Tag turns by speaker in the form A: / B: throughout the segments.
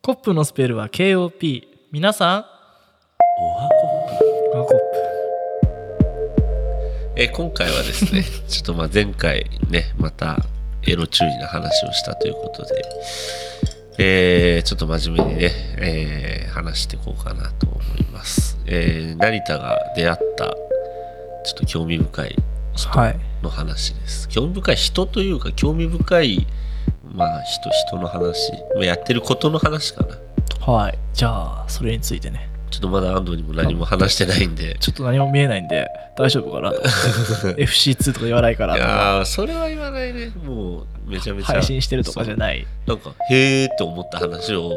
A: コップのスペルは KOP 皆さん。
B: おはこ。
A: あコッ
B: えー今回はですね ちょっとまあ前回ねまたエロ注意な話をしたということで、えーちょっと真面目にね、えー話していこうかなと思います、えー成田が出会ったちょっと興味深い人
A: プはい。
B: の話です、興味深い人というか興味深いまあ人人の話。まあやってることの話かな。
A: はい。じゃあそれについてね。
B: ちょっとまだ安藤にも何も話してないんで。
A: ちょっと何も見えないんで大丈夫かな？と思って FC2 とか言わないから。
B: いやーそれは言わないね。もうめちゃめちゃ。
A: 配信してるとかじゃない。
B: なんか、へーって思った話を。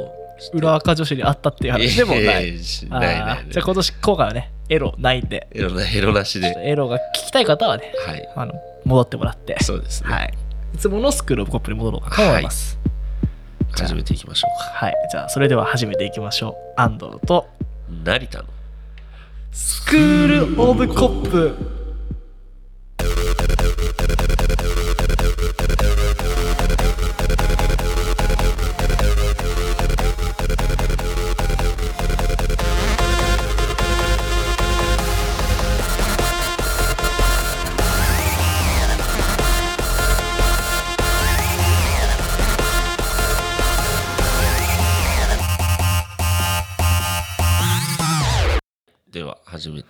A: 裏垢女子にあったっていう話でもない。
B: ないない。
A: じゃあ今年今回はね。エロないんで。
B: エロな、エロなしで。
A: エロが聞きたい方はね
B: はい。
A: あの戻ってもらって。
B: そうですね。
A: はいいつものスクールオブコップに戻ろうか。と思います。じゃあ。
B: 始めていきましょうか。
A: はい、じゃあそれでは始めていきましょう。安藤と。
B: 成田の。
A: スクールオブコップ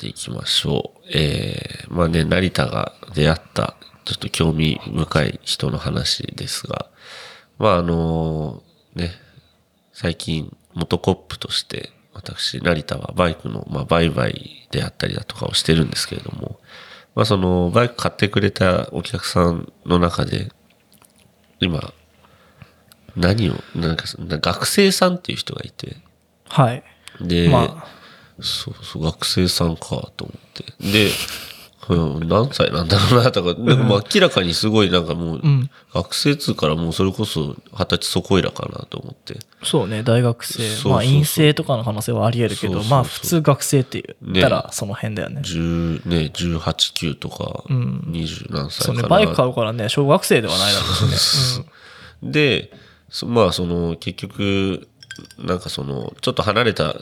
B: ていきましょう。えー、まあね、成田が出会った、ちょっと興味深い人の話ですが、まああのね、最近、元コップとして、私、成田はバイクの、まあ、売買であったりだとかをしてるんですけれども、まあその、バイク買ってくれたお客さんの中で、今、何を、なんか、学生さんっていう人がいて、
A: はい。
B: で、
A: ま
B: そうそう、学生さんかと思って。で、うん、何歳なんだろうなとか、でもまあ明らかにすごいなんかもう、
A: ん。
B: 学生通からもうそれこそ二十歳そこいらかなと思って。
A: あそうね大学生。
B: そうそうそう。
A: まあ陰性とかの可能性はあり得るけど
B: そうそうそう。
A: まあ普通学生って言ったら
B: ね。
A: その辺だよね。
B: 10ね、18、9とか、20何歳かな。
A: そうねバイク買うからね小学生ではないだろうしね、
B: で、そまあその結局、なんかその、ちょっと離れた、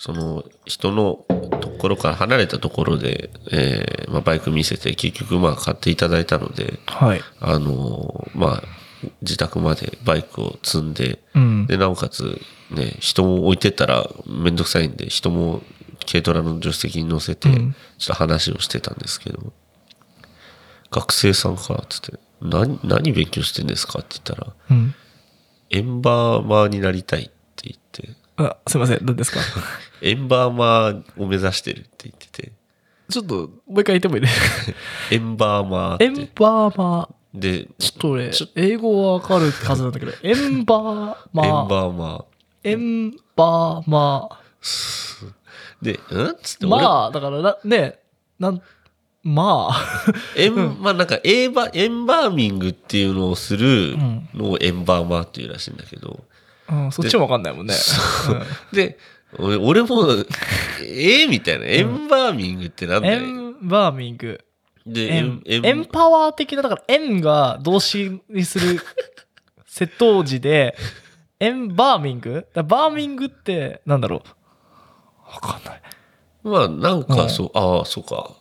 B: その人のところから離れたところで、えーまあ、バイク見せて結局まあ買っていただいたので、
A: はい。
B: あのーまあ、自宅までバイクを積んで、
A: うん。
B: で、なおかつ、ね、人も置いてったらめんどくさいんで、人も軽トラの助手席に乗せて、ちょ
A: うん
B: っと話をしてたんですけど、学生さんかつって、何、何勉強してんですかって言ったら、
A: うん。
B: エンバーマーになりたいって言って、
A: あすいません。何ですか？
B: エンバーマーを目指してるって言ってて、
A: ちょっともう一回言ってもいい？ね
B: エンバーマーって。
A: エンバーマー
B: で、
A: ちょっと俺英語はわかるはずなんだけどエンバーマ
B: エン
A: ー
B: バーマー。
A: エンバーマ
B: で、うん？っつって
A: まあだからなねなんまあ。
B: エン、まあなんかエーバ、エンバーミングっていうのをする
A: ん。
B: のをエンバーマーっていうらしいんだけど、
A: うん、そっちもわかんないもんね。
B: で、俺俺も、えー、みたいな、エンバーミングってなんだよ。
A: ンバーミング。
B: で、
A: エンエンパワー的な、だから、エンが動詞にする窃盗時で、エンバーミング？バーミングって、なんだろう？わかんない。
B: まあなんかそう、ああ、そうか。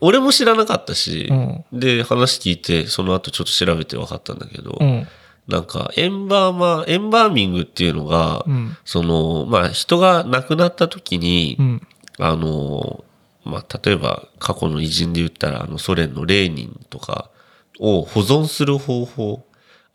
B: 俺も知らなかったし、
A: うん
B: で、話聞いて、その後ちょっと調べて分かったんだけど、
A: うん。
B: なんか、エンバーマー、エンバーミングっていうのが、
A: うん
B: その、まあ人が亡くなった時に、
A: うん。
B: あの、まあ、例えば過去の偉人で言ったら、あの、ソ連のレーニンとかを保存する方法。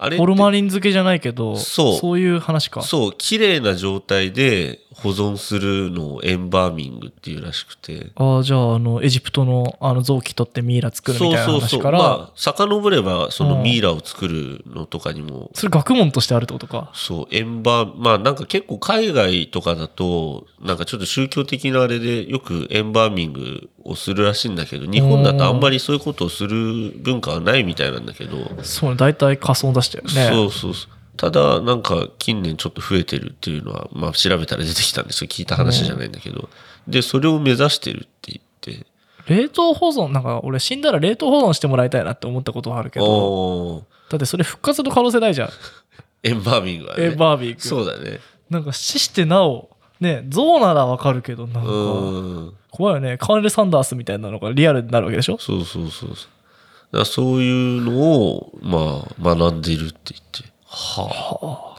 B: あれ
A: ホルマリン漬けじゃないけど、
B: そう。
A: そういう話か。
B: そう、綺麗な状態で保存するのをエンバーミングっていうらしくて。
A: ああ、じゃあ、あの、エジプトのあの臓器取ってミイラ作るみたいな話から、
B: まあ、遡れば、その
A: うん。
B: ミイラを作るのとかにも、
A: それ学問としてあるってことか。
B: そう、エンバー、まあなんか結構海外とかだと、なんかちょっと宗教的なあれでよくエンバーミングをするらしいんだけど、日本だとあんまりそういうことをする文化はないみたいなんだけど、
A: そうね、大体仮想出したよね。
B: そうそうそう。ただ、なんか近年ちょっと増えてるっていうのは、まあ調べたら出てきたんですよ。聞いた話じゃないんだけど。で、それを目指してるって言って、
A: 冷凍保存、なんか俺死んだら冷凍保存してもらいたいなって思ったことはあるけど、だってそれ復活の可能性ないじゃん。
B: エンバーミングはね。
A: エンバーミング。
B: そうだね。
A: なんか死してなお、ね、ゾウならわかるけど、なん
B: う
A: か、
B: ん。
A: 怖いよね。カーネル・サンダースみたいなのがリアルになるわけでしょ？
B: そうそうそうそう。だそういうのを、まあ、学んでいるって言って。はあ。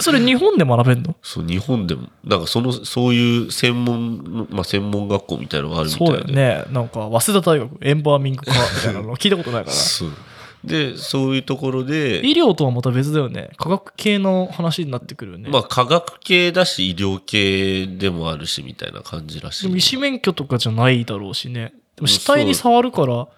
A: それ日本で学べんの？
B: そう、日本でも、なんかその、そういう専門の、まあ専門学校みたいなのがあるみた
A: そ
B: いうで。
A: だよね。なんか、早稲田大学、エンバーミング科みたいなの聞いたことないから。
B: そう。で、そういうところで、
A: 医療とはまた別だよね。科学系の話になってくるよね。
B: まあ科学系だし医療系でもあるしみたいな感じらしい。
A: でも医師免許とかじゃないだろうしね。でも死体に触るから、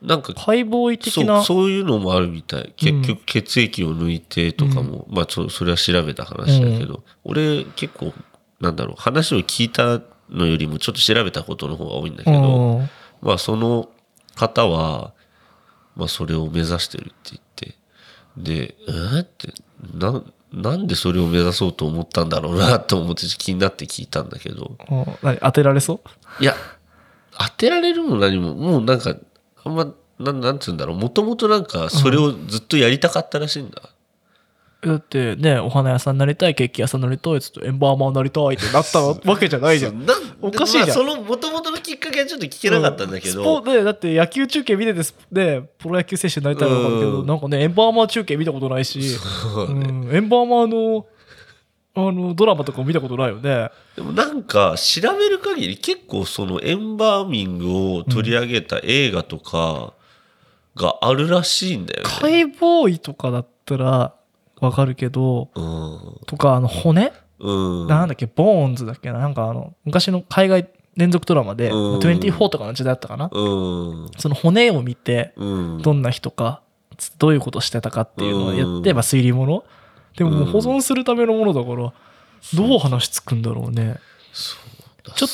B: なんか
A: 解剖医的
B: そう
A: な。
B: そういうのもあるみたい。結局血液を抜いてとかも、まあそそれは調べた話だけど、俺結構なんだろう話を聞いたのよりもちょっと調べたことの方が多いんだけど、
A: うん
B: まあその方は、まあそれを目指してるって言って、で、え？ーって、な、なんでそれを目指そうと思ったんだろうなと思って気になって聞いたんだけど、
A: うん。何当てられそう？
B: いや、当てられるも何も、もうなんか、あんま、なん、なんつうんだろう、もともとなんかそれをずっとやりたかったらしいんだ。
A: だってね、お花屋さんになりたい、ケーキ屋さんになりたい、つってエンバーマンになりたいってなったわけじゃないじゃん。おかしいじゃん。
B: まあそのもともとのきっかけはちょっと聞けなかったんだけ
A: スポ
B: ど、
A: でだって野球中継見ててスでプロ野球選手になりたいのわかるけど、
B: うん。
A: なんかねエンバーマー中継見たことないし、
B: ね。
A: うん、エンバーマーのあのドラマとかも見たことないよね。
B: でもなんか調べる限り結構そのエンバーミングを取り上げた映画とかがあるらしいんだよね。
A: 解剖医とかだったらわかるけど
B: うん。
A: とかあの骨、
B: うん。
A: なんだっけ？ボーンズだっけな？なんかあの昔の海外連続ドラマで、
B: うん。
A: 24とかの時代だったかな、
B: うん。
A: その骨を見て
B: うん。
A: どんな人かつどういうことしてたかっていうのをやって、
B: うん。
A: まあ、推理物？でももう
B: うん。
A: 保存するためのものだからどう話つくんだろうね。ちょっ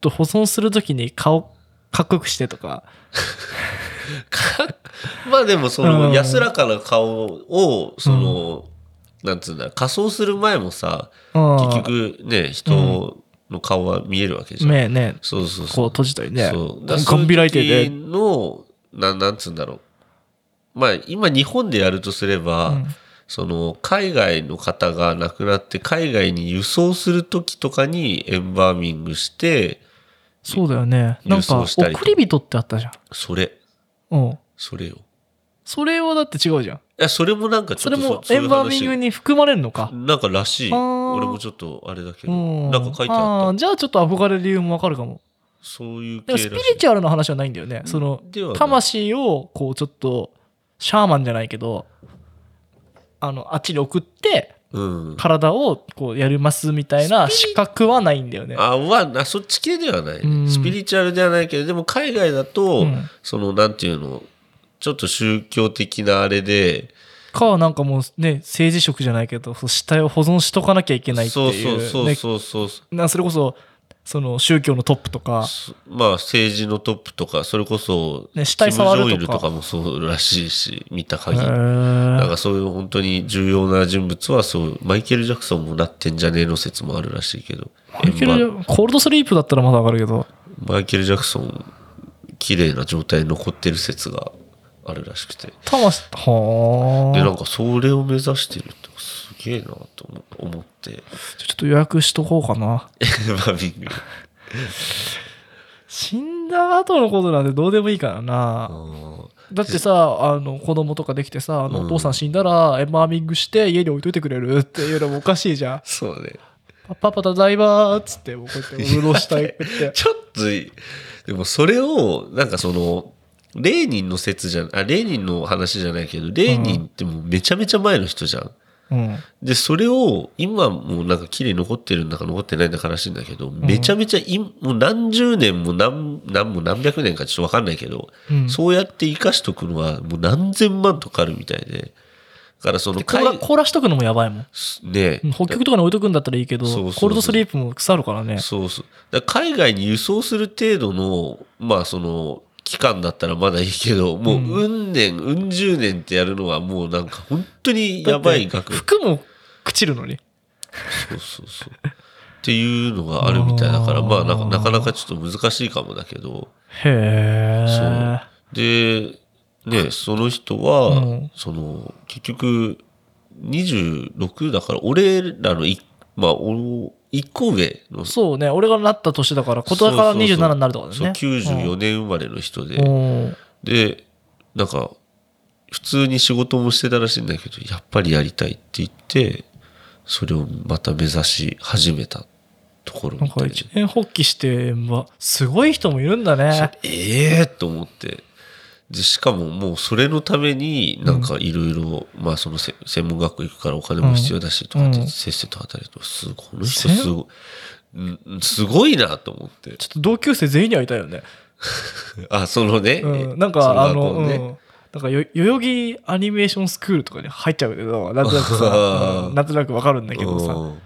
A: と保存するときに顔かっこよくしてとか。
B: かまあでもその安らかな顔をその、なんつうんだ仮装する前もさ結局ね人の顔は見えるわけじゃん、
A: 目ね
B: そうそうそう。
A: こう閉じたりね。
B: そう。
A: ガン開いて
B: そういう時
A: ね
B: のななんつうんだろう。まあ今日本でやるとすれば、
A: うん。
B: その海外の方が亡くなって海外に輸送する時とかにエンバーミングして
A: そうだよね。なん
B: 郵
A: か。
B: 送り
A: 人ってあったじゃん。
B: それ。
A: うん。
B: それよ
A: それはだって違うじゃん。
B: いやそれもなんかち
A: それ
B: ょっと
A: もエンバーミング
B: に
A: に含まれるのか。
B: なんからしい。俺もちょっとあれだけど。
A: うん。
B: なんか書いてあった。
A: ーじゃあちょっと憧れる理由もわかるかも。
B: そういう
A: でもスピリチュアルな話はないんだよね。その魂をこうちょっとシャーマンじゃないけどあのあっちに送って
B: うん。
A: 体をこうやりますみたいな資格はないんだよね。
B: あはなそっち系ではない、
A: うん。
B: スピリチュアルではないけどでも海外だと、
A: うん。
B: そのなんていうのちょっと宗教的なあれで
A: かなんかもうね政治職じゃないけど死体を保存しとかなきゃいけないって
B: そう
A: いう,、
B: そうそう
A: ね
B: そうそうそう。
A: なそれこそその宗教のトップとか
B: そまあ政治のトップとかそれこそ、
A: ね死体触るとか。
B: キム・ジョンイルとかもそうらしいし見た
A: へ
B: 限り。なん
A: ー
B: かそういう本当に重要な人物はそうマイケル・ジャクソンもなってんじゃねえの説もあるらしいけど。
A: マイケルコールドスリープだったらまだわかるけど。
B: マイケル・ジャクソン綺麗な状態に残ってる説があるらしくて。
A: 魂はあ
B: でなんかそれを目指してるってすげえなと思思って。
A: ちょっと予約しとこうかな。
B: エヴァーミング。
A: 死んだ後のことなんてどうでもいいからな。だってさあの子供とかできてさあの
B: うん。
A: お父さん死んだらエンバーミングして家に置いといてくれるっていうのもおかしいじゃん。
B: そうね。
A: パパパただいまーっつってもうこうやって潤したいって。
B: ちょっといい。でもそれをなんかそのレーニンの説じゃあレーニンの話じゃないけどレーニンってもうめちゃめちゃ前の人じゃん。
A: うん。
B: でそれを今もうなんか綺麗に残ってるんだか残ってないんだからしいんだけど、めちゃめちゃいもう何十年も何何も何百年かちょっと分かんないけど、
A: うん。
B: そうやって生かしとくのはもう何千万とかあるみたいで。だからその
A: で凍ら凍らしとくのもやばいもん。
B: ね。
A: うん北極とかに置いとくんだったらいいけど
B: そう
A: コールドスリープも腐るからね。
B: そうそう。海外に輸送する程度のまあその期間だったらまだいいけどもう
A: うん
B: うん年うん十年ってやるのはもうなんか本当にやばい額。
A: 服も朽ちるのに。
B: そうそうそう。っていうのがあるみたいだから、まあなかなかなかちょっと難しいかもだけど、
A: へえ
B: で、ね、その人は、
A: うん。
B: その、結局、26だから、俺らのい、まあ、お一個上の、
A: そうね、俺がなった年だから、今年から
B: そうそうそう
A: 27になるとかだ
B: そう
A: よね。
B: 94年生まれの人で、
A: うん
B: で、なんか、普通に仕事もしてたらしいんだけど、やっぱりやりたいって言って、それをまた目指し始めたところ
A: なんか
B: みたいで
A: 一年発起して、まあ、すごい人もいるんだね。
B: ええと思って。で、しかももうそれのために、なんかいろいろ、まあそのせ専門学校行くからお金も必要だしとかって、
A: うん。
B: せっせと働いて、すごい、この人すごい、うんすごいなと思って。
A: ちょっと同級生全員に会いたいよね。
B: あ、そのね、
A: うん、なんか、あの、
B: ね。
A: うん。なんかよ、代々木アニメーションスクールとかに入っちゃうけど、なんとなくさ、うん。なんとなくわかるんだけどさ、
B: うん。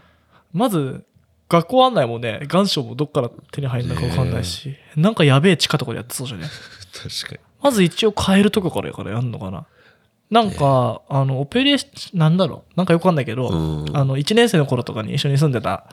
A: まず、学校案内もね、願書もどっから手に入るのかわかんないし、なんかやべえ地下とかでやってそうじゃね？
B: 確か
A: まず一応カエルとかからやからやんのかな。なんか、あの、オペレーション、なんだろう、なんかよくわかんないけど。あの、1年生の頃とかに一緒に住んでた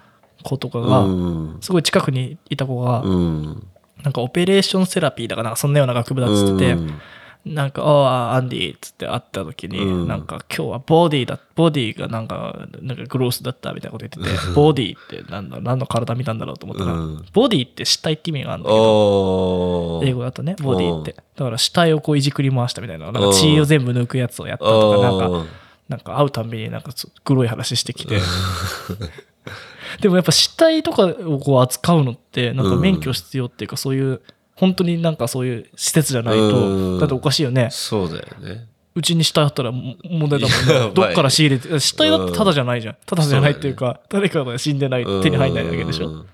A: 子とかが、
B: うん。
A: すごい近くにいた子が、
B: うん。
A: なんかオペレーションセラピーだかなそんなような学部だっつってて、
B: うん
A: なんか、ああ、アンディっつって会った時に、
B: うん。
A: なんか今日はボディだ、ボディがなんか、なんかグロースだったみたいなこと言ってて、ボディってなんだ、何の体見たんだろうと思ったら、
B: うん。
A: ボディって死体って意味があるんだ
B: あ
A: けど、
B: ー。
A: 英語だとね、ボディって。だから死体をこういじくり回したみたいな、なんか
B: うん
A: 血を全部抜くやつをやったとか、なんか、
B: あ
A: なんか会うたんびになんかつ黒い話してきて。でもやっぱ死体とかをこう扱うのって、なんか免許必要っていうか、そういう、本当になんかそういう施設じゃない
B: うん
A: と、だっておかしいよね
B: ー。そうだよね。
A: うちに死体あったらも問題だもんね。どっから仕入れて、死体だってただじゃないじゃん。ただじゃないっていうか、誰かが死んでない、手に入んないだけでしょ。
B: うん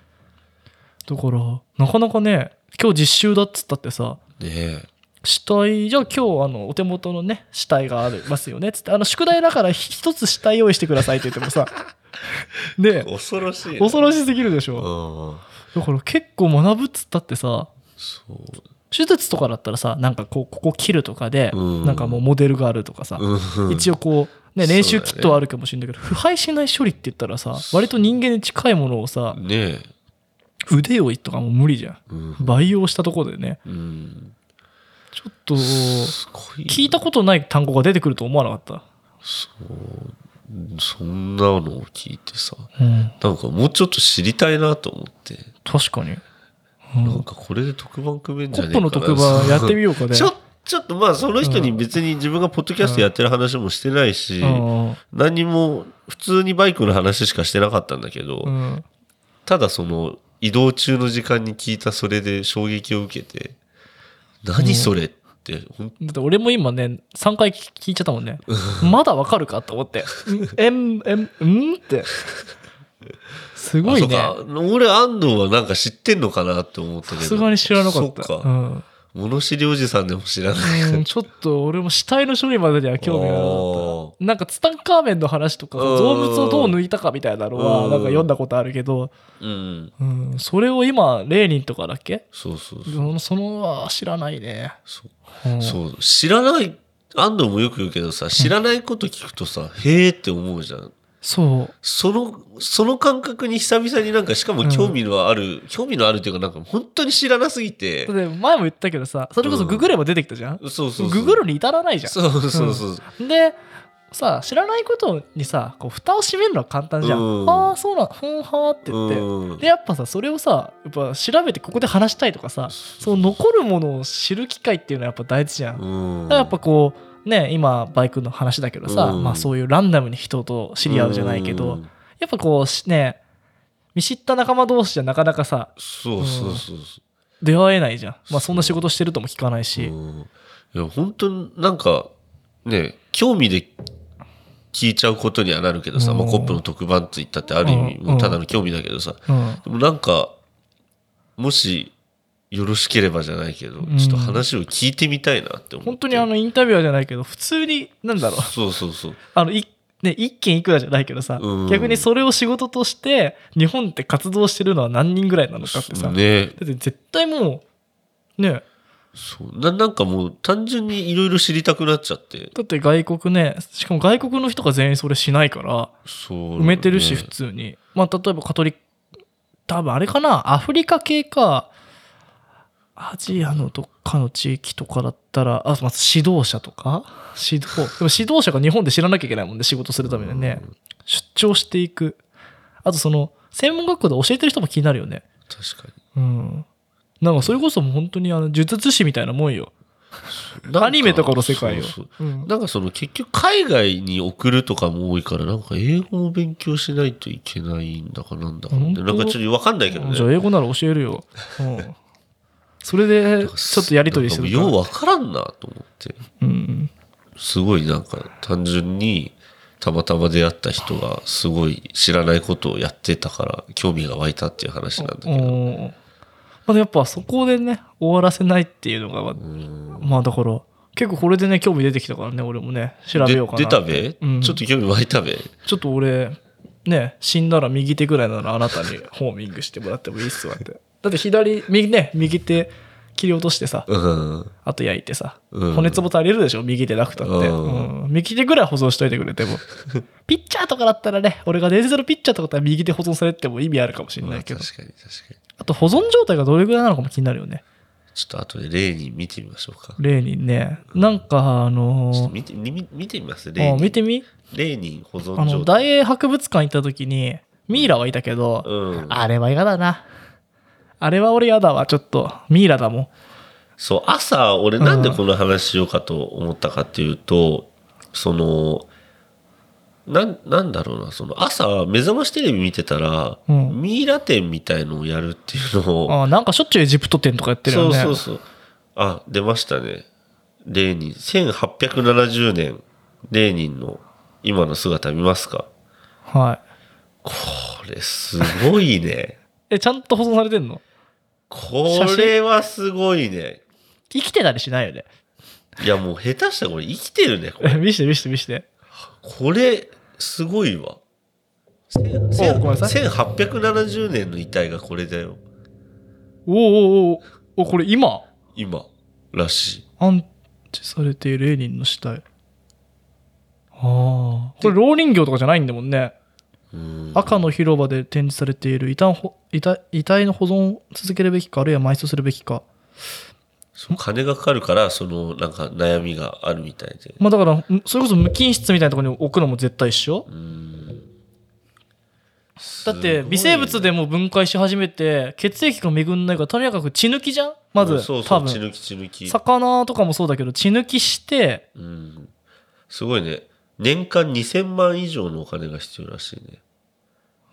A: だから、なかなかね、今日実習だっつったってさ、
B: ねえ。
A: 死体、じゃあ今日あの、お手元のね、死体がありますよね。つって、あの、宿題だから一つ死体用意してくださいって言ってもさ、で、
B: 恐ろしいね。
A: 恐ろしすぎるでしょ。
B: うん。
A: だから結構学ぶっつったってさ、
B: そう。
A: 手術とかだったらさ、なんかこう、ここ切るとかで、
B: うん
A: なんかもうモデルがあるとかさ、
B: うん
A: 一応こう、ね、練習キットはあるかもしれないけど、腐敗しない処理って言ったらさ、割と人間に近いものをさ、
B: ねえ。
A: 腕をとかも無理じゃん。
B: うん。
A: 培養したところでね、
B: うん。
A: ちょっと、
B: すごい。
A: 聞いたことない単語が出てくると思わなかった。
B: そんなのを聞いてさ、
A: うん、
B: なんかもうちょっと知りたいなと思って、
A: 確かに。
B: なんかこれで特番組めんじ
A: コッ
B: ゃねえかな
A: プの特番やってみようかね。
B: ちょ、ちょっとまあその人に別に自分がポッドキャストやってる話もしてないし、
A: うん
B: 何も普通にバイクの話しかしてなかったんだけど、
A: うん
B: ただその移動中の時間に聞いたそれで衝撃を受けて、何それって、ほん
A: だって俺も今ね、3回聞いちゃったもんね。まだわかるかと思って。う んえん、えん、うんって。すごいね。
B: あそうか俺安藤はなんか知ってんのかなって思ったけど。
A: さすがに知らなかった。
B: そっか。
A: うん
B: 物知りおじさんでも知らない。
A: うんちょっと俺も死体の処理までには興味がなか
B: お
A: った。なんかツタンカーメンの話とか、
B: うん
A: 動物をどう抜いたかみたいなのは、
B: うん
A: なんか読んだことあるけど、
B: うん。
A: うん、それを今、レーニンとかだっけ？
B: そうそうそう。
A: そのは知らないね。
B: そう
A: うん
B: そう。知らない、安藤もよく言うけどさ、知らないこと聞くとさ、へえって思うじゃん。
A: そう。
B: その、その感覚に久々になんか、しかも興味のある、興味のあるっていうかなんか本当に知らなすぎて
A: 前も言ったけどさ、それこそググれば出てきたじゃん、
B: そうそうそう。
A: ググるに至らないじゃん。
B: そうそうそう。
A: で、さ、知らないことにさ、こう蓋を閉めるのは簡単じゃん。
B: うん
A: ああ、そうなん、ふんはーって言って。
B: うん
A: で、やっぱさ、それをさ、やっぱ調べてここで話したいとかさ、その残るものを知る機会っていうのはやっぱ大事じゃん。
B: うん
A: だからやっぱこう、ね、今、バイクの話だけどさ、
B: うん
A: まあそういうランダムに人と知り合うじゃないけど、
B: うん
A: やっぱこうし、ね、見知った仲間同士じゃなかなかさ、
B: そうそうそうそ
A: 出会えないじゃん。まあそんな仕事してるとも聞かない
B: う。
A: し。
B: うんいや、本当になんか、ね、興味で聞いちゃうことにはなるけどさ、
A: うん
B: まあ、コップの特番って言ったってある意味、ただの興味だけどさ、
A: うん。
B: でもなんか、もし、よろしければじゃないけど、
A: ん
B: ちょっと話を聞いてみたいなって思って。
A: 本当にあのインタビュアーじゃないけど、普通に、なんだろう。
B: そうそうそう。
A: あの、いね、一件いくらじゃないけどさ、
B: うん
A: 逆にそれを仕事として、日本って活動してるのは何人ぐらいなのかってさ、
B: ね
A: だって絶対もう、ね、
B: そうな。なんかもう単純にいろいろ知りたくなっちゃって。
A: だって外国ね、しかも外国の人が全員それしないから、
B: そう、
A: 埋めてるし、
B: ね
A: 普通に。まあ、例えばカトリック、多分あれかな、アフリカ系か、アジアのどっかの地域とかだったら、あ、まず指導者とか？指導、でも指導者が日本で知らなきゃいけないもんね、仕事するためにね。出張していく。あとその、専門学校で教えてる人も気になるよね。
B: 確か
A: うん。なんかそれこそもう本当にあの、呪術師みたいなもんよ。アニメとかの世界よ
B: そうそう
A: うん
B: なんかその結局海外に送るとかも多いから、なんか英語を勉強しないといけないんだかなんだか、なんかちょっとわかんないけどね。
A: じゃあ英語なら教えるよ。うん。それで、ちょっとやりとりする
B: なんかもうようわからんなと思って。
A: うん。
B: すごいなんか単純にたまたま出会った人がすごい知らないことをやってたから興味が湧いたっていう話なんだけど。
A: まあ、やっぱそこでね、終わらせないっていうのが、
B: うん
A: まあだから、結構これでね、興味出てきたからね、俺もね、調べようかな。
B: で出たべ、
A: うん
B: ちょっと興味湧いたべ？
A: ちょっと俺、ね、死んだら右手ぐらいならあなたにホーミングしてもらってもいいっすわって。だって左、右ね、右手切り落としてさ、
B: うん。
A: あと焼いてさ、
B: うん
A: 骨壺足りるでしょ？右手なくたって、
B: うん
A: うん右手ぐらい保存しといてくれても。ピッチャーとかだったらね、俺が伝説のピッチャーとかだったら右手保存されても意味あるかもしれ
B: まあ
A: ないけど。
B: 確かに確かに。
A: あと保存状態がどれぐらいなのかも気になるよね。
B: ちょっと後で例に見てみましょうか。
A: 例にね。なんかあのー
B: ちょっと見てみ見てみます？例
A: あ
B: に。
A: 見てみ？
B: 例に保存
A: あの、
B: 状態。
A: 大英博物館行った時に、ミイラはいたけど、
B: うん。
A: あれは嫌だな。あれは俺嫌だわ、ちょっと。ミイラだもん。
B: そう、朝、俺なんでこの話しようかと思ったかっていうと、その、なん、なんだろうな、その朝、目覚ましテレビ見てたら、
A: うん
B: ミイラ展みたいのをやるっていうのを、
A: あなんかしょっちゅうエジプト展とかやってるよね。
B: そうそうそう。あ、出ましたね。レーニン、1870年、レーニンの今の姿見ますか？
A: はい。
B: これすごいね。
A: え、ちゃんと保存されてんの？
B: これはすごいね。
A: 生きてたりしないよね。
B: いやもう下手したらこれ生きてるね。これ
A: え 見して見して見して。
B: これ、すごいわ。
A: おごめんなさい
B: 1870年の遺体がこれだよ。
A: おおおおおこれ今？
B: 今、らしい。
A: 安置されているレーニンの死体。ああ。これ、老人形とかじゃないんだもんね。
B: うん。
A: 赤の広場で展示されている遺体ほ遺体遺体の保存を続けるべきか、あるいは埋葬するべきか。
B: 金がかかるから、その、なんか悩みがあるみたいで。
A: まあだから、んそれこそ無菌室みたいなところに置くのも絶対一緒
B: うん。
A: だって、微生物でも分解し始めて、血液が巡んないから、とにかく血抜きじゃん？まず、
B: そうそう、
A: 多分。
B: 血抜き血抜き。
A: 魚とかもそうだけど、血抜きして、
B: うん。すごいね。年間2000万以上のお金が必要らしいね。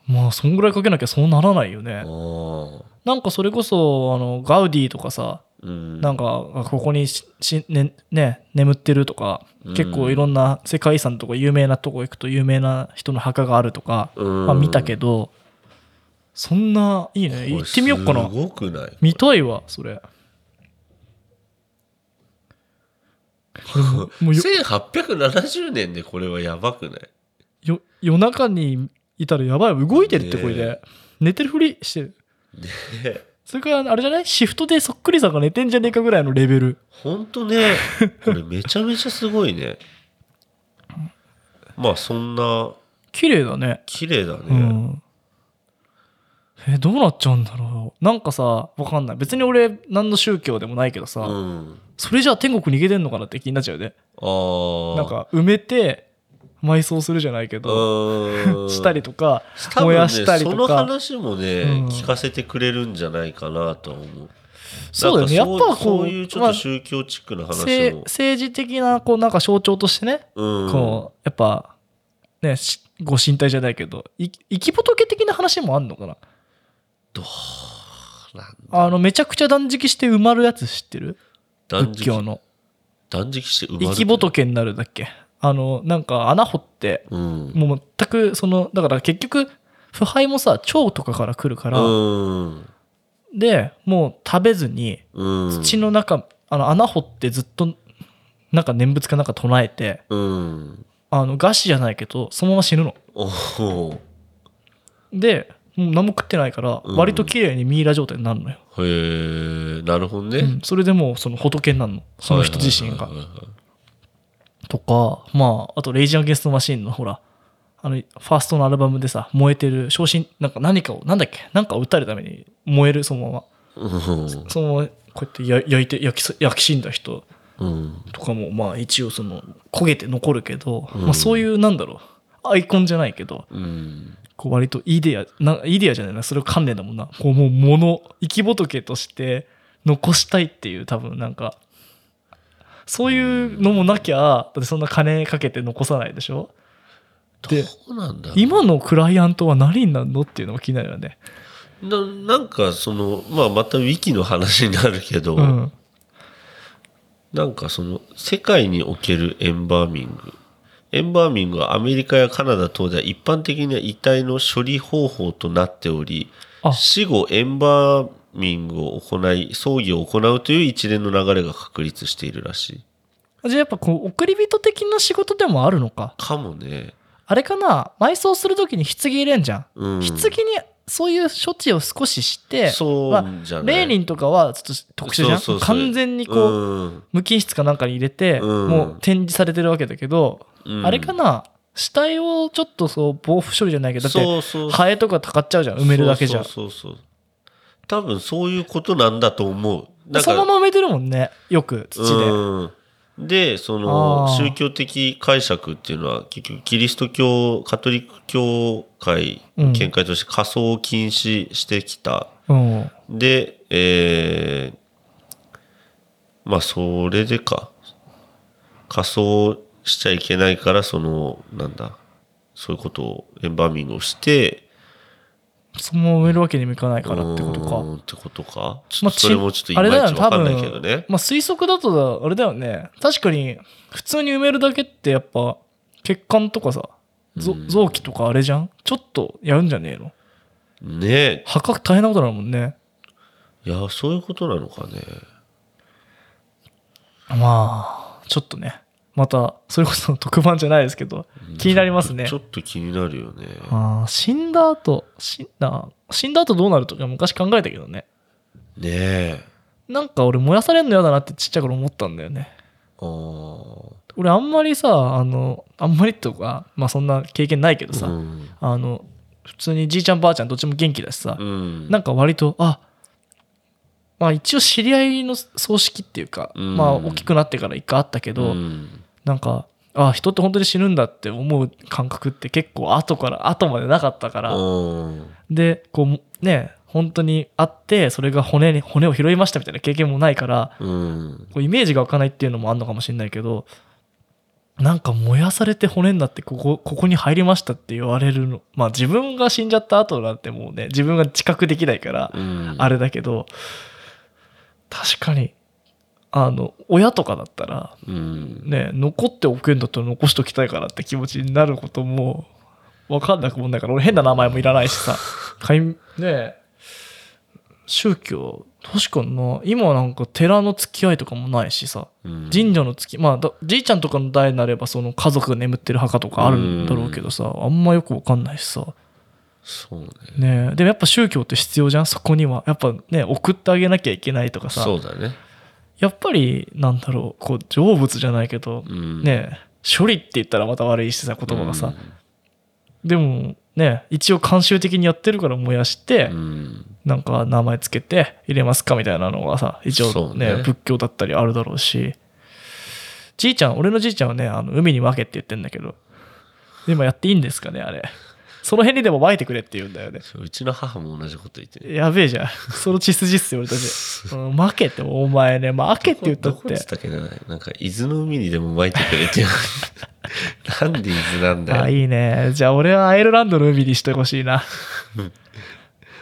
A: まあ、そんぐらいかけなきゃそうならないよね。なんかそれこそ、あの、ガウディとかさ、
B: うん。
A: なんか、ここにしし、ね、ね、眠ってるとか、結構いろんな世界遺産とか有名なとこ行くと有名な人の墓があるとか、
B: うん
A: まあ見たけど、そんな、いいね。行ってみようかな
B: す。ごくない？
A: 見たいわ、それ。これも うもうよ
B: 1870年でこれはやばくない？
A: よ夜中にいたらやばい。動いてるってこれで。寝てるふりしてる。
B: ね
A: それからあれじゃない？シフトでそっくりさんが寝てんじゃねえかぐらいのレベル。
B: ほんとね、これめちゃめちゃすごいね。まあそんな、
A: 綺麗だね。
B: 綺麗だね。
A: うんえどうなっちゃうんだろうなんかさわかんない別に俺何の宗教でもないけどさ、
B: うん。
A: それじゃあ天国逃げてんのかなって気になっちゃうよね
B: ああ。
A: なんか埋めて埋葬するじゃないけ
B: う
A: ど、したりとか
B: ね
A: 燃やしたり
B: その
A: とか、
B: 話もね、
A: うん
B: 聞かせてくれるんじゃないかなと思う。
A: そうだよねやっぱこう
B: いうちょっ
A: まあ
B: と宗教チックな
A: せ
B: 話も。
A: 政治的なこうなんか象徴としてね、
B: うん。
A: こうやっぱねしご神体じゃないけどい生き仏的な話もあんのかな
B: どうなん
A: あのめちゃくちゃ断食して埋まるやつ知ってる？仏教の
B: 断食して生まれ
A: 生き仏になるだっけ？あのなんか穴掘って
B: うん。
A: もう全くそのだから結局腐敗もさ腸とかから来るから、
B: うん。
A: でもう食べずに
B: うん。
A: 土の中、あの穴掘ってずっとなんか念仏かなんか唱えて
B: うん。
A: あの餓死じゃないけどそのまま死ぬの
B: おお。
A: でもう何も食ってないから
B: うん。
A: 割と綺麗にミイラ状態になるのよ、
B: へえ、なるほどね。
A: うんそれでもうその仏になるの。その人自身が。とかまああとレイジン・アゲンスト・マシーンのほらあのファーストのアルバムでさ燃えてる昇進なんか何かをなんだっけ？なんかを訴えるために燃えるそのまま。
B: うん。
A: そのこうやってや焼いて焼きそ焼き死んだ人。
B: うん。
A: とかもまあ一応その焦げて残るけど、
B: うん。
A: まあ、そういうなんだろう。アイコンじゃないけど
B: うん。
A: こう割とイデアなイデアじゃないなそれを関連だもんな。こうもう物生き仏として残したいっていう多分なんかそういうのもなきゃだってそんな金かけて残さないでしょ？で今のクライアントは何になるの？っていうのも気になるよね。
B: ななんかその、まあまたウィキの話になるけど、
A: うん。
B: なんかその世界におけるエンバーミング。エンバーミングはアメリカやカナダ等では一般的には遺体の処理方法となっており
A: あ、
B: 死後エンバーミングを行い、葬儀を行うという一連の流れが確立しているらしい。
A: じゃあやっぱこう送り人的な仕事でもあるのか？
B: かもね。
A: あれかな？埋葬するときに棺入れんじゃん、
B: うん。
A: 棺にそういう処置を少しして
B: そう
A: まあ
B: じゃない。
A: レーニンとかはちょっと特殊じゃん？完全にこう、
B: うん。
A: 無菌室かなんかに入れて、
B: うん。
A: もう展示されてるわけだけど、
B: うん
A: あれかな？死体をちょっとそう防腐処理じゃないけどだってハエとかたかっちゃうじゃん。埋めるだけじゃん。
B: そうそうそう多分そういうことなんだと思う。
A: そのまま埋めてるもんね。よく土で、
B: うん。でその宗教的解釈っていうのは結局キリスト教カトリック教会の見解として仮装を禁止してきた、
A: うん。
B: でえーまあそれでか。仮装しちゃいけないからそのなんだそういうことをエンバーミングをして
A: そのまま埋めるわけにもいかないからってこと
B: う
A: か。
B: ってことか。
A: あ
B: それもちょっといまいちわかんないけどね。
A: まあ推測だとだあれだよね。確かに普通に埋めるだけってやっぱ血管とかさ臓器とかあれじゃん？ちょっとやるんじゃねえの？
B: ね。
A: 破格大変なことなのもんね。
B: いやそういうことなのかね。
A: まあちょっとねまたそれこそ特番じゃないですけど気になりますね。
B: ちょっと気になるよね。
A: あー死んだ後死んだ死んだ後どうなるとか昔考えたけどね。
B: ねえ。
A: なんか俺燃やされるの嫌だなってちっちゃい頃思ったんだよね。
B: あー。
A: 俺あんまりさあのあんまりとかまあそんな経験ないけどさ、
B: うん。
A: あの普通にじいちゃんばあちゃんどっちも元気だしさ、
B: うん。
A: なんか割とあまあ一応知り合いの葬式っていうか、
B: うん。
A: まあ大きくなってから一回あったけど、
B: うん
A: なんかあ人って本当に死ぬんだって思う感覚って結構後から後までなかったから、
B: うん。
A: でこうね本当にあってそれが骨に骨を拾いましたみたいな経験もないから
B: うん。
A: こうイメージが湧かないっていうのもあるのかもしれないけどなんか燃やされて骨になってここここに入りましたって言われるのまあ自分が死んじゃった後なんてもうね自分が知覚できないから
B: うん。
A: あれだけど確かにあの親とかだったら
B: うん。
A: ね残っておくんだったら残しときたいからって気持ちになることも分かんなくもないから俺変な名前もいらないしさ。ねえ宗教確かにな。今なんか寺の付き合いとかもないしさ。
B: うん。
A: 神社の付きまあだじいちゃんとかの代になればその家族が眠ってる墓とかあるんだろうけどさあんまよく分かんないしさ。
B: そうね。
A: ねえでもやっぱ宗教って必要じゃん？そこには。やっぱね送ってあげなきゃいけないとかさ。
B: そうだね
A: やっぱりなんだろうこう成仏じゃないけど、
B: うん。
A: ねえ処理って言ったらまた悪いしさ言葉がさ、でもね一応慣習的にやってるから燃やして、
B: うん。
A: なんか名前つけて入れますかみたいなのがさ一応
B: ね
A: ね。仏教だったりあるだろうし。じいちゃん俺のじいちゃんはねあの海に負けって言ってんだけど。今やっていいんですかねあれその辺にでも撒いてくれって言うんだよね。
B: うちの母も同じこと言ってる。
A: やべえじゃん。その血筋っすよ俺たち、う。ん、負けってお前ね。負けって言ったっ
B: どこってつったっけな。なんか伊豆の海にでも巻いてくれって なんで伊豆なんだよ。
A: あいいね。じゃあ俺はアイルランドの海にしてほしいな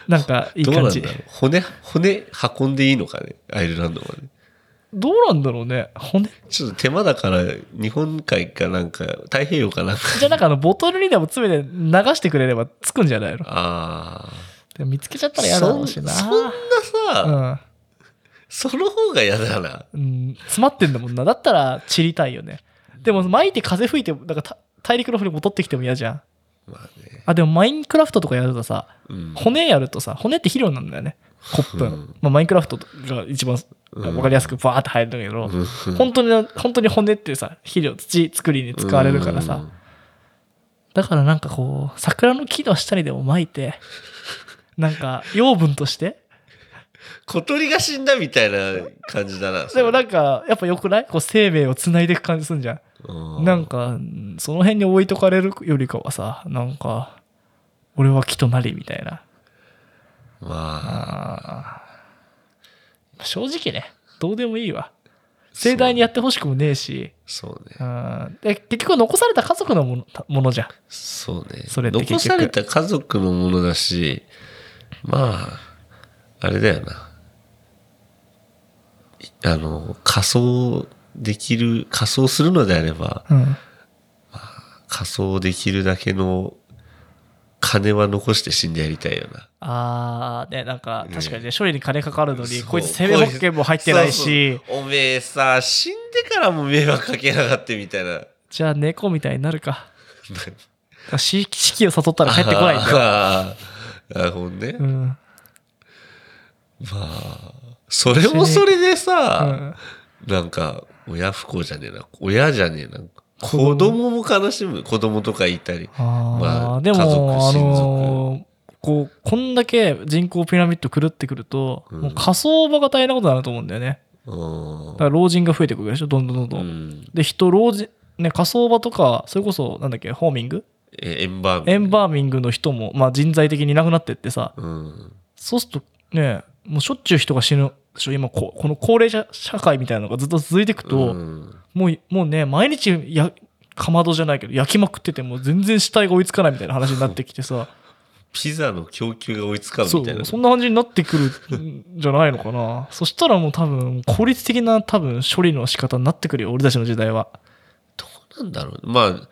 A: なんかいい感じ。
B: 骨骨運んでいいのかね？アイルランドまで
A: どうなんだろうね。骨
B: ちょっと手間だから日本海かなんか太平洋かなんか。
A: じゃあなんかあのボトルにでも詰めて流してくれればつくんじゃないの？
B: あ
A: でも見つけちゃった
B: あ
A: ら嫌だろうしな。
B: そんそんなさ、その方が嫌だな。
A: うん、うん、詰まってんだもんな。だったら散りたいよね。でも巻いて風吹いてなんかた大陸の方に戻ってきても嫌じゃん。
B: まあね。
A: あでもマインクラフトとかやるとさ
B: うん。
A: 骨やるとさ骨って肥料なんだよねコップ、
B: うん。
A: まあ、マインクラフトが一番
B: うん。
A: 分かりやすくバーって入るんだけど、
B: うん。
A: 本当に本当に骨ってさ肥料土作りに使われるからさ、だからなんかこう桜の木の下にでも巻いてなんか養分として。
B: 小鳥が死んだみたいな感じだな。
A: でもなんか、やっぱ良くない？こう生命を繋いでいく感じすんじゃん。
B: うん。
A: なんか、うんその辺に置いとかれるよりかはさ、なんか、俺は木となりみたいな。
B: まあ、
A: 正直ね、どうでもいいわ。盛大にやってほしくもねえし、
B: そうね。
A: うんで結局残された家族のものものじゃん。
B: そうね。
A: それ
B: 残された家族のものだし、まあ、あれだよな。いあの、仮装できる、仮装するのであれば、
A: うん。
B: 仮装できるだけの金は残して死んでやりたいよな。
A: あー、ね、なんか、
B: ね
A: 確かにね、処理に金かかるのに、こいつ生命保険も入ってないし、
B: おめえさ、死んでからも迷惑かけやがってみたいな。
A: じゃあ猫みたいになるか。だから死死期を悟ったら帰ってこないんだよ。
B: あーなるほどね。
A: うん。
B: まあ、それもそれでさ、なんか、親不幸じゃねえな。親じゃねえな。子供も悲しむ。子供とかいたり。まあ
A: でも、
B: 家族
A: あ
B: 親族
A: のーこう、こんだけ人口ピラミッド狂ってくると、
B: うん
A: もう火葬場が大変なことになると思うんだよね。
B: うん
A: だから老人が増えてくるでしょ、どんどんどんどん。
B: うん
A: で、人、老人、ね、火葬場とか、それこそ、なんだっけ、ホーミング？
B: えエンバーミング
A: エンバーミングの人も、まあ人材的にいなくなってってさ、
B: うん。
A: そうするとね、もうしょっちゅう人が死ぬ今こ、この高齢者社会みたいなのがずっと続いていくと、
B: うん
A: もう、もうね、毎日や、かまどじゃないけど、焼きまくってても全然死体が追いつかないみたいな話になってきてさ、
B: ピザの供給が追いつかん
A: そ
B: みたいな。
A: う、そんな感じになってくるんじゃないのかな。そしたらもう多分、効率的な多分処理の仕方になってくるよ、俺たちの時代は。
B: どうなんだろう。まあ、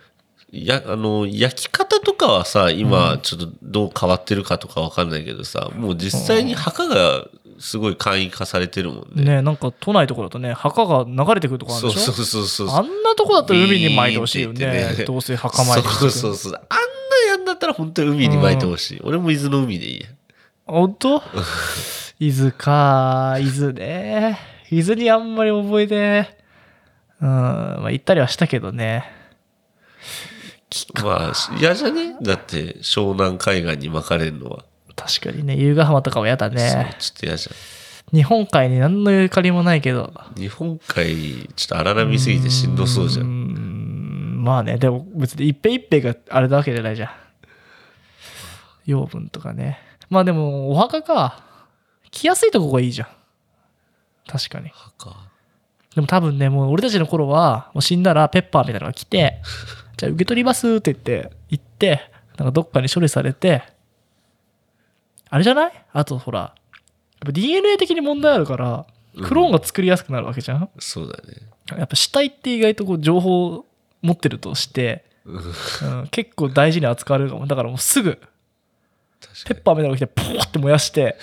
B: や、あの、焼き方とかはさ、今、ちょっとどう変わってるかとかわかんないけどさ、もう実際に墓がすごい簡易化されてるもんね。
A: ねなんか都内とかだとね、墓が流れてくるとこある
B: そう
A: でしょ？
B: そうそうそう。
A: あんなとこだったら海に撒いてほしいよね。
B: ね
A: どうせ墓参り
B: そう
A: く
B: そうそう。あんなやんだったら本当に海に巻いてほしい。俺も伊豆の海でいいや。
A: 本当？伊豆か、伊豆ね。伊豆にあんまり覚えて、うん、まあ行ったりはしたけどね。
B: まあ、嫌じゃね？だって湘南海岸に巻かれるのは。
A: 確かにね、由比浜とかは嫌だ
B: そう
A: ね。
B: ちょっと嫌じゃ
A: 日本海に何のゆかりもないけど。
B: ん。日本海、ちょっと荒波すぎてしんどそうじゃ。
A: うんんまあね、でも別に一平一平があれだわけじゃないじゃん。養分とかね。まあでも、お墓か。来やすいとこがいいじゃん。確かに。
B: 墓。
A: でも多分ね、もう俺たちの頃は、もう死んだらペッパーみたいなのが来て、じゃあ受け取りますって言って、行って、なんかどっかに処理されて、あれじゃない？あとほら、やっぱ DNA 的に問題あるから、クローンが作りやすくなるわけじゃん、
B: そうだね。
A: やっぱ死体って意外とこう情報を持ってるとして、うん、結構大事に扱われるかも。だからもうすぐ、ペッパーみたいなのが来て、ポーって燃やして、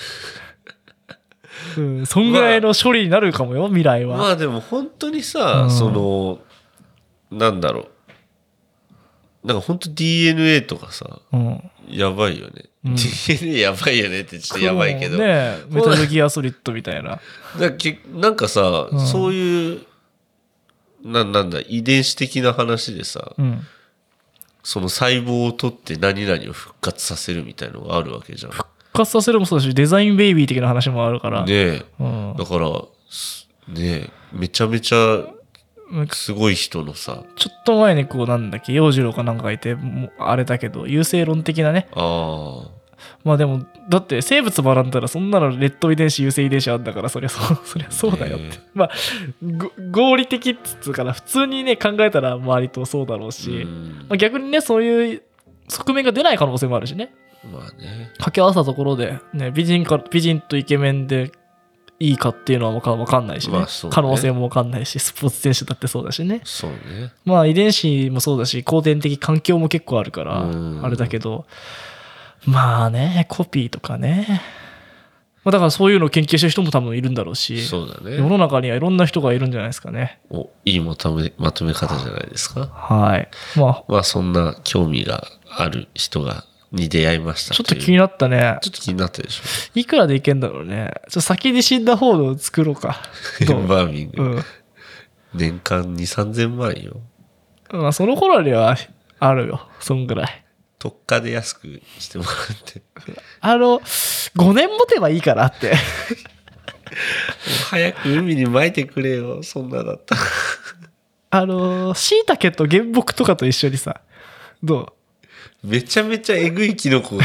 A: うん、そんぐらいの処理になるかもよ、未来は。
B: まあでも本当にさ、
A: うん
B: その、なんだろう。なんか本当 DNA とかさ、
A: うん。
B: やばいよね。
A: うん
B: DNA やばいよねってちょっとやばいけど。
A: ねえメタルギアソリッドみたいな。
B: だけなんかさ、
A: うん
B: そういう、ななんだ、遺伝子的な話でさ、
A: うん。
B: その細胞を取って何々を復活させるみたいのがあるわけじゃん。
A: 復活させるもそうだし、デザインベイビー的な話もあるから。
B: ねえ。
A: うん
B: だから、すねえ、めちゃめちゃすごい人のさ、
A: ちょっと前にこうなんだっけ、洋次郎かなんかがいて、もうあれだけど、優勢論的なね。
B: ああ、
A: まあでも、だって生物学んだらそんなのレッド遺伝子、優勢遺伝子あんだから、そりゃそう、そりゃそうだよって。
B: ね
A: まあ、ご合理的っつうから、普通にね、考えたら割とそうだろうし、
B: うん
A: まあ、逆にね、そういう側面が出ない可能性もあるしね。
B: まあね。
A: 掛け合わせたところで、ね、美人か美人とイケメンでいいかっていうのはわかわかんないしね,、
B: まあね。
A: 可能性もわかんないしスポーツ選手だってそうだしね。
B: そうね。
A: まあ遺伝子もそうだし後天的環境も結構あるから
B: うん。
A: あれだけど。まあねコピーとかね、まあ、だからそういうのを研究してる人も多分いるんだろうし
B: そうだ
A: 世
B: ね。
A: の中にはいろんな人がいるんじゃないですかね。
B: お、いいまとめ、まとめ方じゃないですか？
A: はい。まあ
B: まあそんな興味がある人が、に出会いました
A: ちょっと気になったね
B: ちょっと気になったでしょ。
A: いくらでいけんだろうねちょっと先に死んだ方のを作ろうか
B: エンバーミング。
A: う？ん
B: 年間2、3000万よ。
A: まあ、その頃にはあるよ。そんぐらい。
B: 特価で安くしてもらって。
A: あの、5年持てばいいからって。
B: 早く海に撒いてくれよ、そんなだったら。
A: あのー、椎茸と原木とかと一緒にさ、どう？
B: めちゃめちゃえぐいキノコが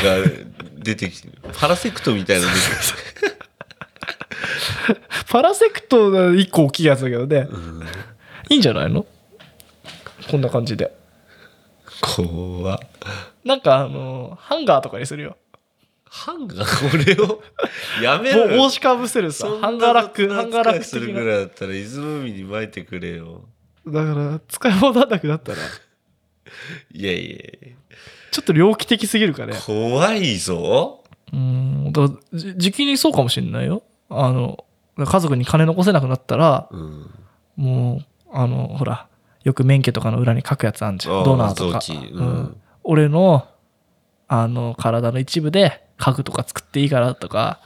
B: 出てきてる。パラセクトみたいなの出てきて
A: パラセクトが一個大きいやつだけどね。
B: る。うん
A: いいんじゃないの？こんな感じで。
B: 怖っ
A: なんかあのーハンガーとかにするよ。
B: ハンガー？これを？やめろ
A: 帽子かぶせるさハンガーラック、ハンガーラック
B: する。ぐらいだったら伊豆の海に撒いてくれよ。
A: だから、使い物なんなくなったら、
B: いやいやい
A: ちょっと猟奇的すぎるかね
B: や。怖いぞ。
A: うん。だからじ時期にそうかもしんないよ。あの、家族に金残せなくなったら、
B: うん。
A: もう、あの、ほら、よく免許とかの裏に書くやつあんじゃん。ドナーとか。
B: 臓器
A: う
B: うんん
A: 俺の、あの、体の一部で家具とか作っていいからとか、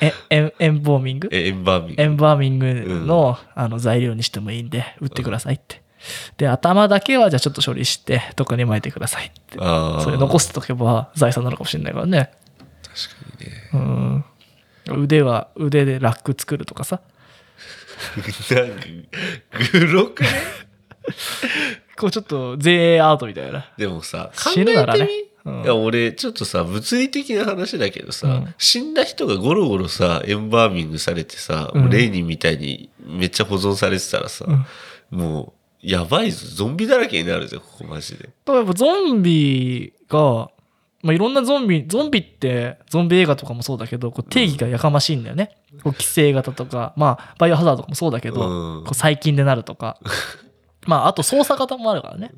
A: えエンエンボーミング？
B: え、エンバーミング。
A: エンバーミングの,、あの材料にしてもいいんで、売ってくださいって。で、頭だけはじゃあちょっと処理して、どっかに巻いてくださいって。それ残しておけば財産なのかもしれないからね。
B: 確かにね。
A: うん。腕は、腕でラック作るとかさ。
B: なんか、グロくね？
A: こうちょっと前衛アートみたいな。
B: でもさ、考
A: 死ぬならね
B: いや俺ちょっとさ物理的な話だけどさ、
A: うん
B: 死んだ人がゴロゴロさエンバーミングされてさ、
A: うん
B: レーニンみたいにめっちゃ保存されてたらさ、
A: うん
B: もうやばいぞゾンビだらけになるぜここマジで
A: だからやっぱゾンビが、まあ、いろんなゾンビ、ゾンビって、ゾンビ映画とかもそうだけど、こう定義がやかましいんだよね。こう規制型とか、まあ、バイオハザードとかもそうだけど、
B: うん
A: こう最近でなるとか。まあ、あと操作型もあるからね。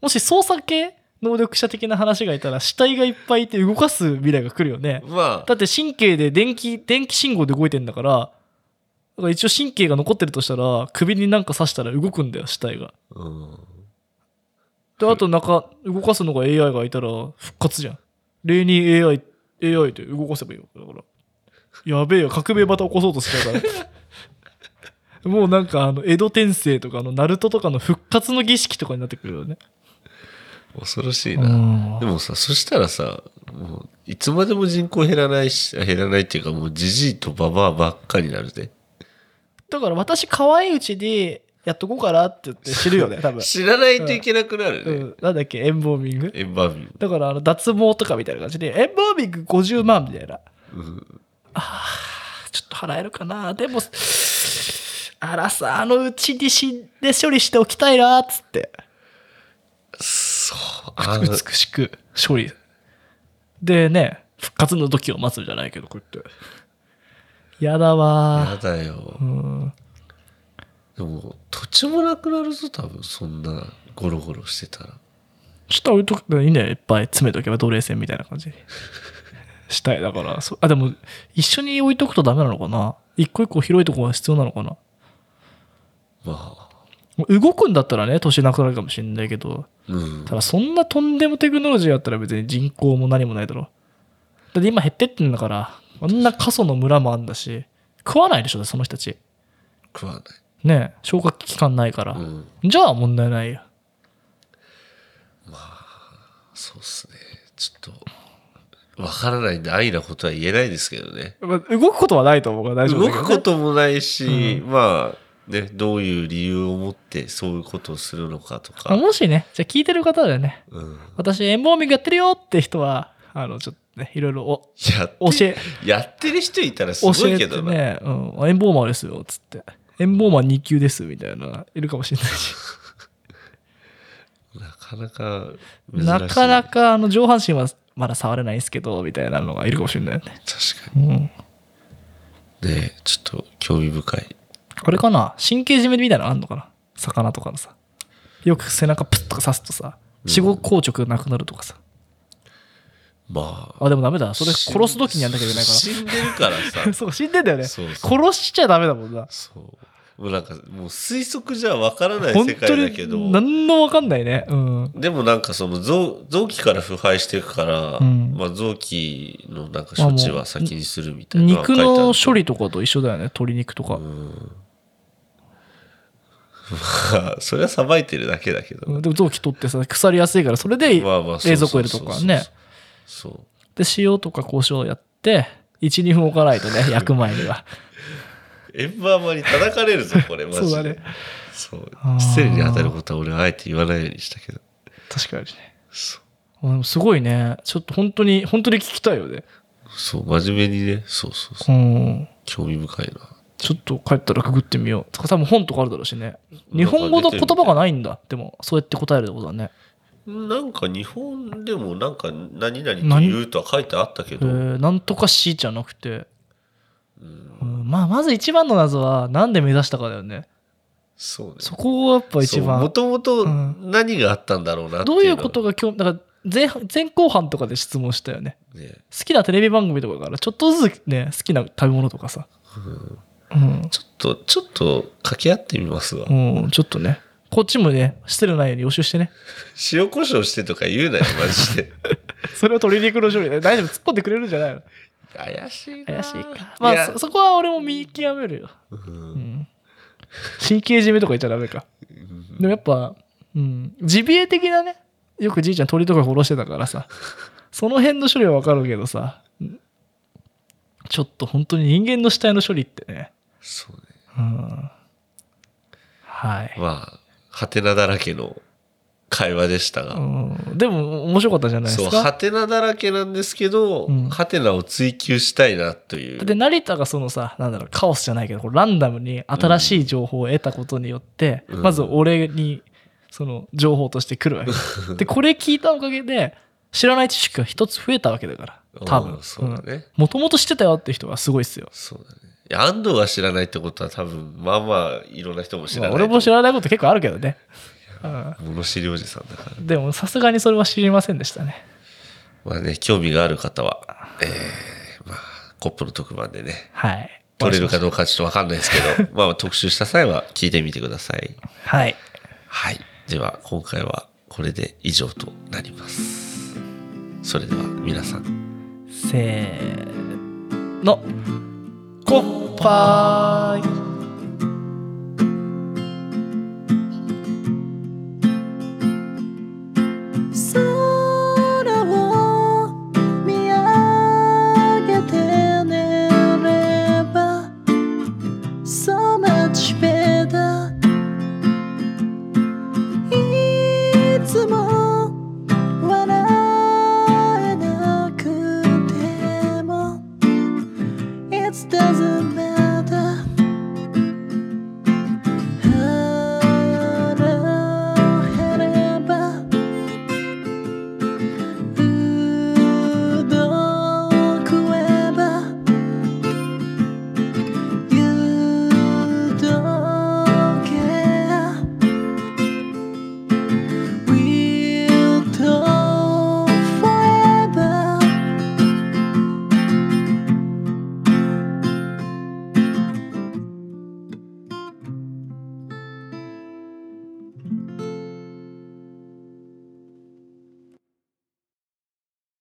A: もし操作系能力者的な話がいたら、死体がいっぱいいて動かす未来が来るよね。
B: まあ
A: だって神経で電気、電気信号で動いてんだから、だから一応神経が残ってるとしたら、首になんか刺したら動くんだよ、死体が。
B: うん
A: で、あと中、動かすのが AI がいたら復活じゃん。例に AI、AI で動かせばいいよ。だから。やべえよ、革命また起こそうとしてたから。もうなんかあの、江戸天聖とかあの、ナルトとかの復活の儀式とかになってくるよね。
B: 恐ろしいな、
A: うん
B: でもさそしたらさもういつまでも人口減らないし減らないっていうかもうじじいとババアばっかになるで
A: だから私、可愛いうちにやっとこうかなって言って知るよね、多分。
B: 知らないといけなくなるね、
A: うん。なんだっけ、エンボーミング？
B: エンバーミング
A: だからあの脱毛とかみたいな感じで、エンボーミング50万みたいな。
B: うん
A: ちょっと払えるかな。でも、あらさ、あのうちに死んで処理しておきたいな、っつって。
B: そうあ
A: 美しく処理。でね、復活の時を待つじゃないけど、こうやって。やだ
B: や
A: わ
B: だよ
A: ー。うん。
B: でも土地もなくなるぞ多分そんなゴロゴロしてたら
A: 下置いとくいいんだよ。いっぱい詰めとけば奴隷船みたいな感じに。したい。だから、そあ、でも、一緒に置いとくとダメなのかな？一個一個広いところが必要なのかな？
B: まあ
A: 動くんだったらね、年なくなるかもしれないけど、
B: うん
A: ただそんなとんでもテクノロジーあったら別に人口も何もないだろ。だって今減ってってんだから、あんな過疎の村もあんだし、食わないでしょ、その人たち。
B: 食わない
A: ねえ消化器官ないから。
B: うん
A: じゃあ問題ないよ。
B: そうっすねちょっとわからないんで安易なことは言えないですけどね
A: まあ動くことはないと思うから大丈夫ね。
B: くこともないし、まあねどういう理由を持ってそういうことをするのかと
A: あ
B: か、
A: もしね、じゃあ聞いてる方でね、
B: うん、
A: 私、エンボーミングやってるよって人は、あの、ちょっとね、いろいろお
B: や
A: 教え、
B: やってる人いたらすご
A: 教え
B: いけど
A: ね、うん、あエンボーマーですよ、つって。エンボーマー2級です、みたいな、いるかもしれないし。
B: なかなか
A: なかなかあの上半身はまだ触れないんですけど、みたいなのがいるかもしれないよね。
B: 確かに
A: うん。
B: ねちょっと興味深い
A: あれかな？神経締めみたいなのあんのかな？魚とかのさ。よく背中プッとか刺すとさ、死後硬直なくなるとかさ。
B: まあ
A: あ、でもダメだ。それ殺す時にやんなきゃいけないか
B: 死んでるから
A: ら。
B: さ
A: そう、死んでんだよね。殺しちゃダメだもんな。
B: そうもうなんかもう推測じゃわからない世界だけど
A: 何のわかんないね。うん。
B: でもなんかその臓臓器から腐敗していくから、
A: うん
B: まあ臓器のなんか処置は先にするみたいな
A: 肉の処
B: 理
A: 理とかと一緒だよね。鶏肉とか。
B: それはさばいてるだけだけど、
A: うんでも臓器取ってさ、腐りやすいから、それで
B: まあまあそう
A: 冷蔵庫入れとくからね。
B: そう
A: で、塩とか胡椒やって、1、2分置かないとね、焼く前には。
B: エンバーマンに叩かれるぞ、これ、マジで。
A: そうだね。
B: そう失礼に当たることは俺はあえて言わないようにしたけど。
A: 確かにね。
B: そう。
A: すごいね。ちょっと本当に、本当に聞きたいよね。
B: そう、真面目にね、そうそうそうう。
A: ん。
B: 興味深いな。
A: ちょっと帰ったらググってみよう。とか多分本とかあるだろうしね。日本語の言葉がないんだ。でも、そうやって答えるってことだね。
B: なんか日本でもなんか何々と言うとは書いてあったけ
A: え
B: ど、
A: ーなんとか C じゃなくて。うんまあ、まず一番の謎は、なんで目指したかだよね。
B: そうね。
A: そこがやっぱ一
B: も
A: 番。
B: ともと
A: うん
B: 何があったんだろうなって
A: どういう
B: の
A: ことが興味、だから前半前後半とかで質問したよね。
B: ね
A: 好きなテレビ番組とかから、ちょっとずつね、好きな食べ物とかさ。うん。
B: ちょっと、ちょっと掛け合ってみますわ。
A: うん、ちょっとね。こっちもね、失礼ないように予習してね。
B: 塩コショウしてとか言うなよ、マジで。
A: それを鶏肉の処理で大丈夫、突っ込んでくれるんじゃないの？
B: 怪しいな。
A: 怪しいか。まあ、そそこは俺も見極めるよ。
B: うん
A: うん。神経締めとか言っちゃダメか。でもやっぱ、うん、ジビエ的なね、よくじいちゃん鳥とか殺してたからさ、その辺の処理はわかるけどさ、うんちょっと本当に人間の死体の処理ってね、
B: そうね。
A: うん。はい。
B: まあ、ハテナだらけの会話でしたが。
A: うん、でも面白かったじゃないで
B: そう、
A: すか。
B: ハテナだらけなんですけど、
A: うん
B: ハテナを追求したいなという。
A: で、成田がそのさ、なんだろう、カオスじゃないけど、ランダムに新しい情報を得たことによって、
B: うん
A: まず俺に、その情報として来るわけ。で、これ聞いたおかげで、知らない知識が一つ増えたわけだから、多分
B: うん。そうだね。
A: もともと知ってたよって人がすごいっすよ。
B: そうだね。いや、安藤が知らないってことは多分、まあまあ、いろんな人も知ら
A: まあ
B: ない。
A: 俺も知らないこと結構あるけどね。うん
B: 物知りおじさんだから。
A: でも、さすがにそれは知りませんでしたね。
B: まあね、興味がある方は、えー、まあ、コップの特番でね、
A: はい。
B: 取れるかどうかはちょっとわかんないですけど、まあ特集した際は聞いてみてください。
A: はい。
B: はい。では、今回はこれで以上となります。それでは皆さん、
A: せーの。コッパーイ